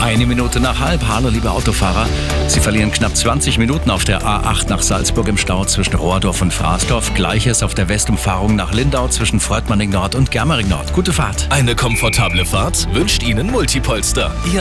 Eine Minute nach halb. Hallo, liebe Autofahrer. Sie verlieren knapp 20 Minuten auf der A8 nach Salzburg im Stau zwischen Rohrdorf und Fraßdorf. Gleiches auf der Westumfahrung nach Lindau zwischen Freudmanning Nord und Germering Nord. Gute Fahrt. Eine komfortable Fahrt wünscht Ihnen Multipolster. Ihr